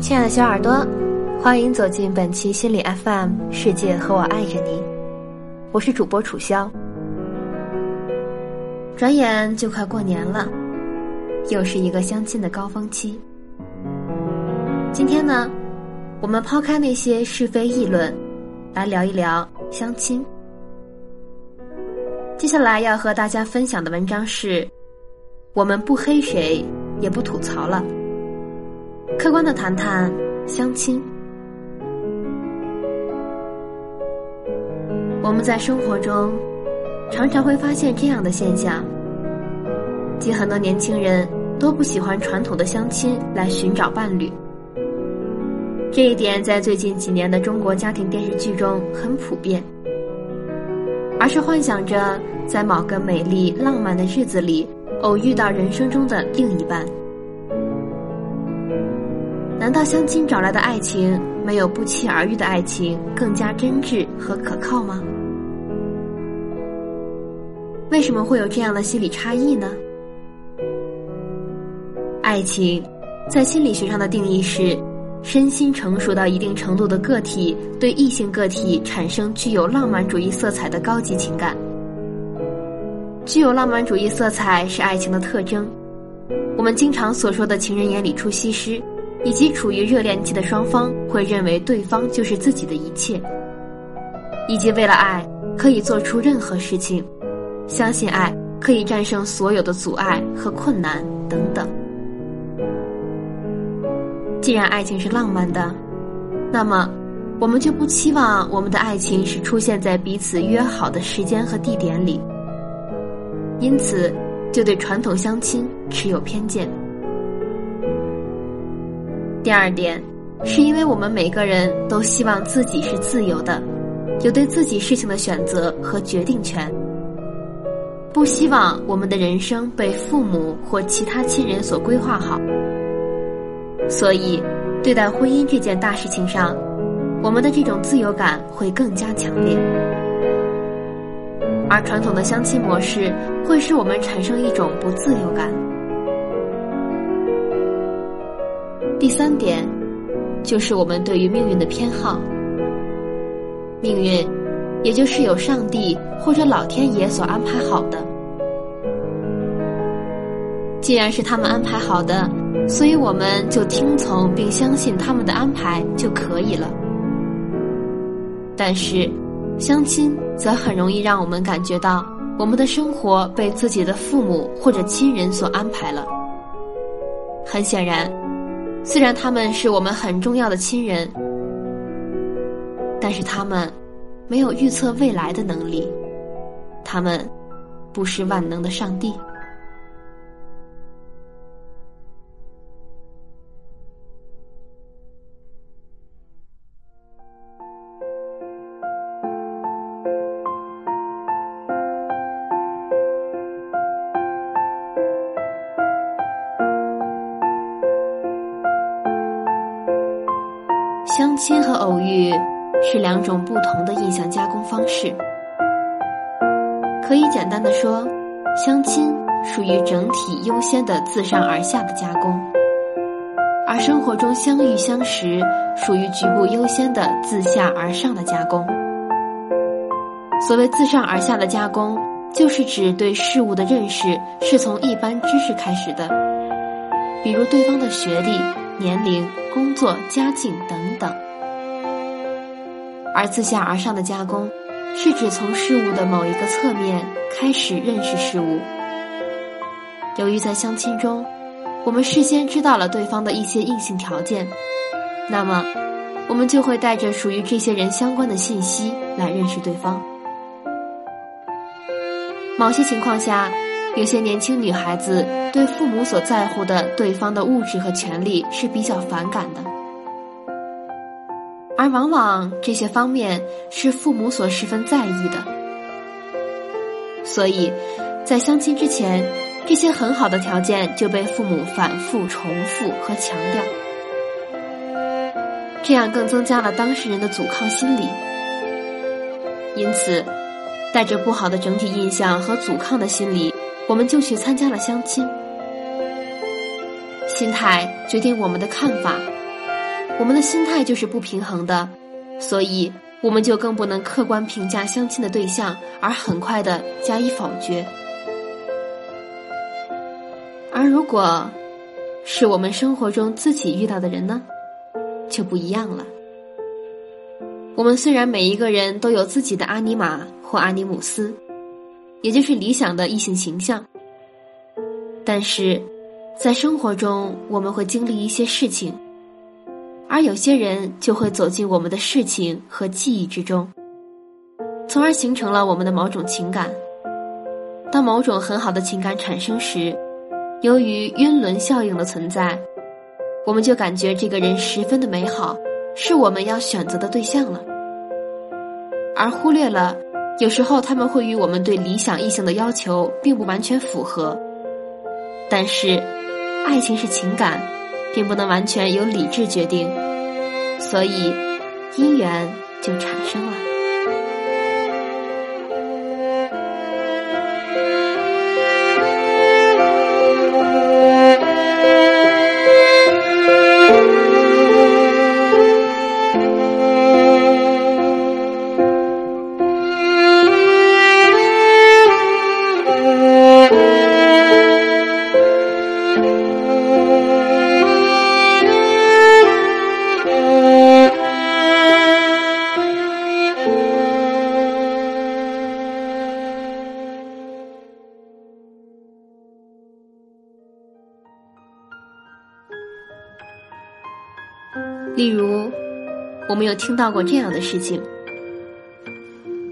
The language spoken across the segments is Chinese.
亲爱的小耳朵，欢迎走进本期心理 FM，世界和我爱着你，我是主播楚潇。转眼就快过年了，又是一个相亲的高峰期。今天呢，我们抛开那些是非议论，来聊一聊相亲。接下来要和大家分享的文章是：我们不黑谁，也不吐槽了。客观的谈谈相亲。我们在生活中常常会发现这样的现象，即很多年轻人都不喜欢传统的相亲来寻找伴侣。这一点在最近几年的中国家庭电视剧中很普遍，而是幻想着在某个美丽浪漫的日子里偶遇到人生中的另一半。难道相亲找来的爱情没有不期而遇的爱情更加真挚和可靠吗？为什么会有这样的心理差异呢？爱情，在心理学上的定义是，身心成熟到一定程度的个体对异性个体产生具有浪漫主义色彩的高级情感。具有浪漫主义色彩是爱情的特征。我们经常所说的情人眼里出西施。以及处于热恋期的双方会认为对方就是自己的一切，以及为了爱可以做出任何事情，相信爱可以战胜所有的阻碍和困难等等。既然爱情是浪漫的，那么我们就不期望我们的爱情是出现在彼此约好的时间和地点里，因此就对传统相亲持有偏见。第二点，是因为我们每个人都希望自己是自由的，有对自己事情的选择和决定权，不希望我们的人生被父母或其他亲人所规划好。所以，对待婚姻这件大事情上，我们的这种自由感会更加强烈，而传统的相亲模式会使我们产生一种不自由感。第三点，就是我们对于命运的偏好。命运，也就是有上帝或者老天爷所安排好的。既然是他们安排好的，所以我们就听从并相信他们的安排就可以了。但是，相亲则很容易让我们感觉到，我们的生活被自己的父母或者亲人所安排了。很显然。虽然他们是我们很重要的亲人，但是他们没有预测未来的能力，他们不是万能的上帝。亲和偶遇是两种不同的印象加工方式。可以简单的说，相亲属于整体优先的自上而下的加工，而生活中相遇相识属于局部优先的自下而上的加工。所谓自上而下的加工，就是指对事物的认识是从一般知识开始的，比如对方的学历。年龄、工作、家境等等，而自下而上的加工，是指从事物的某一个侧面开始认识事物。由于在相亲中，我们事先知道了对方的一些硬性条件，那么我们就会带着属于这些人相关的信息来认识对方。某些情况下。有些年轻女孩子对父母所在乎的对方的物质和权利是比较反感的，而往往这些方面是父母所十分在意的，所以，在相亲之前，这些很好的条件就被父母反复重复和强调，这样更增加了当事人的阻抗心理，因此，带着不好的整体印象和阻抗的心理。我们就去参加了相亲，心态决定我们的看法，我们的心态就是不平衡的，所以我们就更不能客观评价相亲的对象，而很快的加以否决。而如果是我们生活中自己遇到的人呢，就不一样了。我们虽然每一个人都有自己的阿尼玛或阿尼姆斯，也就是理想的异性形象，但是在生活中我们会经历一些事情。而有些人就会走进我们的事情和记忆之中，从而形成了我们的某种情感。当某种很好的情感产生时，由于晕轮效应的存在，我们就感觉这个人十分的美好，是我们要选择的对象了，而忽略了有时候他们会与我们对理想异性的要求并不完全符合。但是，爱情是情感。并不能完全由理智决定，所以姻缘就产生了。例如，我们有听到过这样的事情：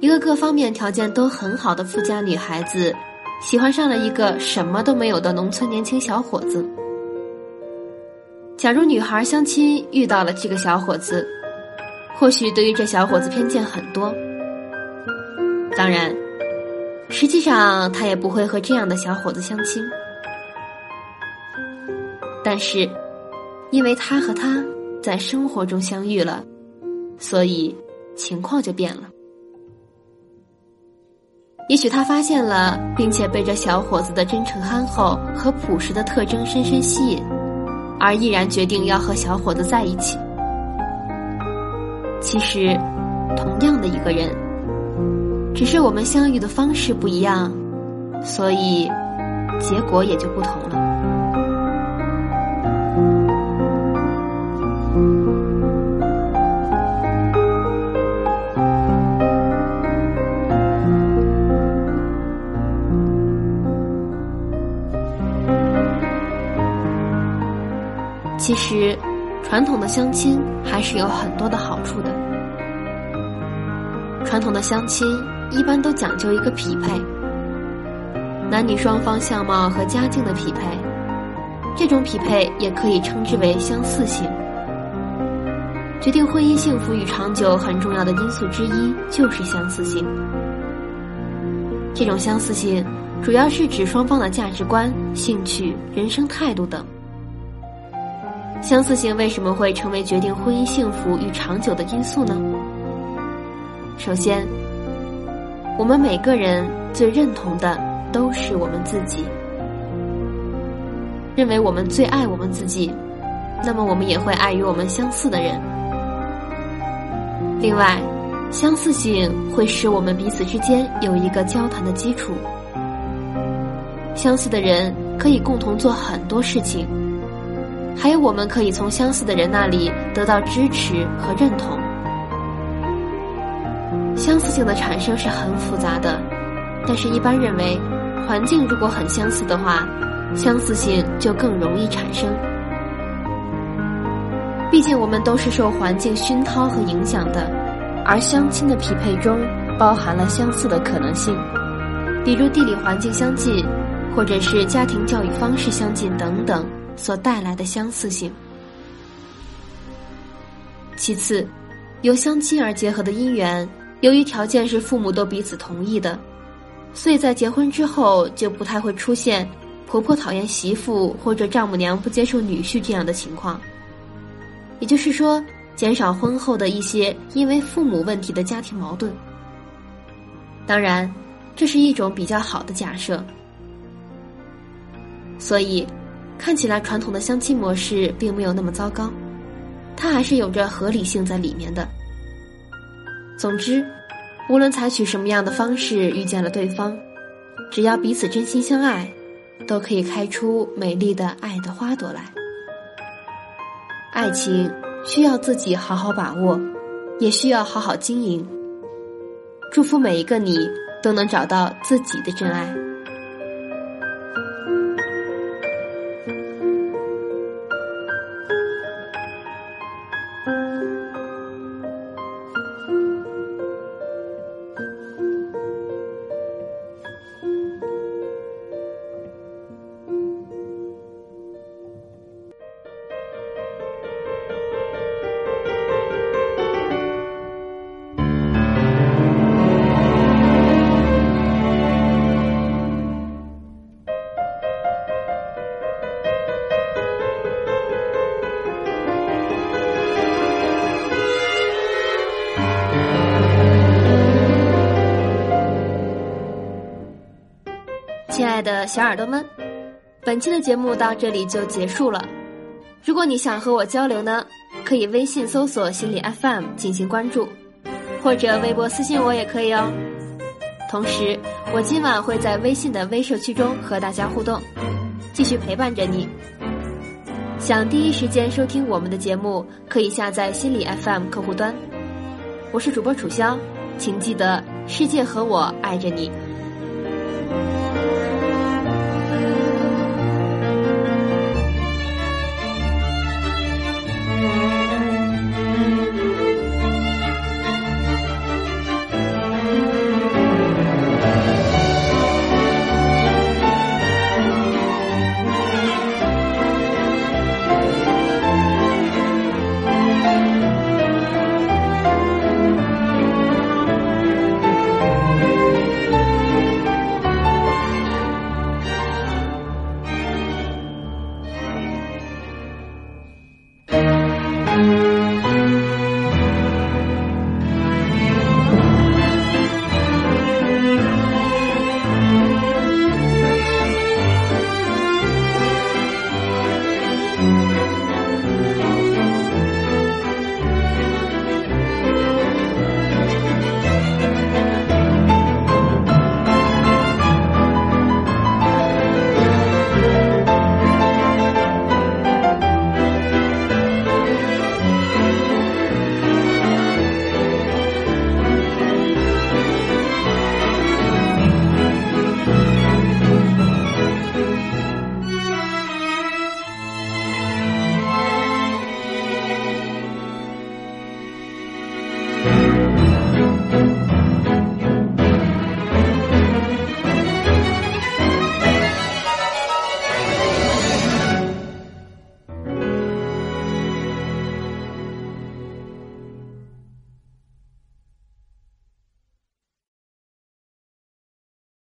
一个各方面条件都很好的富家女孩子，喜欢上了一个什么都没有的农村年轻小伙子。假如女孩相亲遇到了这个小伙子，或许对于这小伙子偏见很多。当然，实际上她也不会和这样的小伙子相亲。但是，因为他和他。在生活中相遇了，所以情况就变了。也许他发现了，并且被这小伙子的真诚憨厚和朴实的特征深深吸引，而毅然决定要和小伙子在一起。其实，同样的一个人，只是我们相遇的方式不一样，所以结果也就不同了。其实，传统的相亲还是有很多的好处的。传统的相亲一般都讲究一个匹配，男女双方相貌和家境的匹配，这种匹配也可以称之为相似性。决定婚姻幸福与长久很重要的因素之一就是相似性。这种相似性主要是指双方的价值观、兴趣、人生态度等。相似性为什么会成为决定婚姻幸福与长久的因素呢？首先，我们每个人最认同的都是我们自己，认为我们最爱我们自己，那么我们也会爱与我们相似的人。另外，相似性会使我们彼此之间有一个交谈的基础，相似的人可以共同做很多事情。还有，我们可以从相似的人那里得到支持和认同。相似性的产生是很复杂的，但是一般认为，环境如果很相似的话，相似性就更容易产生。毕竟我们都是受环境熏陶和影响的，而相亲的匹配中包含了相似的可能性，比如地理环境相近，或者是家庭教育方式相近等等。所带来的相似性。其次，由相亲而结合的姻缘，由于条件是父母都彼此同意的，所以在结婚之后就不太会出现婆婆讨厌媳妇或者丈母娘不接受女婿这样的情况。也就是说，减少婚后的一些因为父母问题的家庭矛盾。当然，这是一种比较好的假设。所以。看起来传统的相亲模式并没有那么糟糕，它还是有着合理性在里面的。总之，无论采取什么样的方式遇见了对方，只要彼此真心相爱，都可以开出美丽的爱的花朵来。爱情需要自己好好把握，也需要好好经营。祝福每一个你都能找到自己的真爱。的小耳朵们，本期的节目到这里就结束了。如果你想和我交流呢，可以微信搜索“心理 FM” 进行关注，或者微博私信我也可以哦。同时，我今晚会在微信的微社区中和大家互动，继续陪伴着你。想第一时间收听我们的节目，可以下载心理 FM 客户端。我是主播楚潇，请记得世界和我爱着你。